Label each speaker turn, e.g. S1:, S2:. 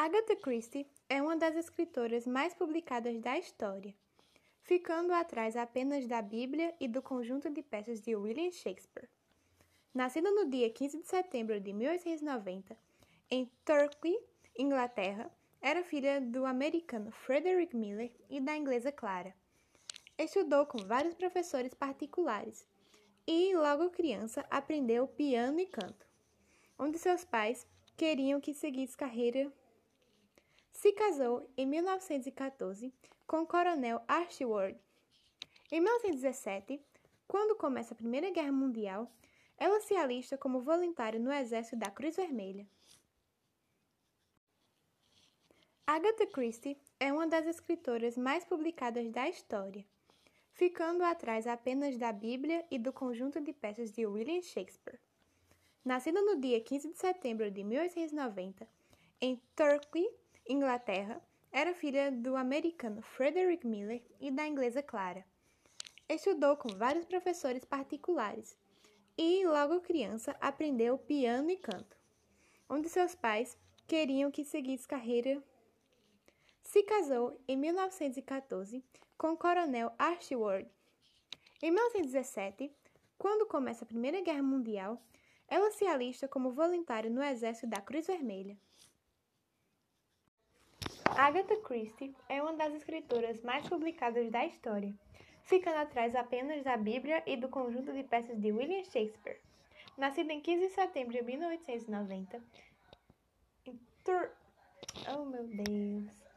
S1: Agatha Christie é uma das escritoras mais publicadas da história, ficando atrás apenas da Bíblia e do conjunto de peças de William Shakespeare. Nascida no dia 15 de setembro de 1890, em Torquay, Inglaterra, era filha do americano Frederick Miller e da inglesa Clara. Estudou com vários professores particulares e, logo criança, aprendeu piano e canto, onde seus pais queriam que seguisse carreira se casou em 1914 com o coronel Archibald. Em 1917, quando começa a Primeira Guerra Mundial, ela se alista como voluntária no exército da Cruz Vermelha. Agatha Christie é uma das escritoras mais publicadas da história, ficando atrás apenas da Bíblia e do conjunto de peças de William Shakespeare. Nascida no dia 15 de setembro de 1890, em Torquay, Inglaterra, era filha do americano Frederick Miller e da inglesa Clara. Estudou com vários professores particulares e, logo criança, aprendeu piano e canto, onde seus pais queriam que seguisse carreira. Se casou em 1914 com o coronel Archibald. Em 1917, quando começa a Primeira Guerra Mundial, ela se alista como voluntária no exército da Cruz Vermelha. Agatha Christie é uma das escritoras mais publicadas da história, ficando atrás apenas da Bíblia e do conjunto de peças de William Shakespeare. Nascida em 15 de setembro de 1890, em Tur... Oh, meu Deus!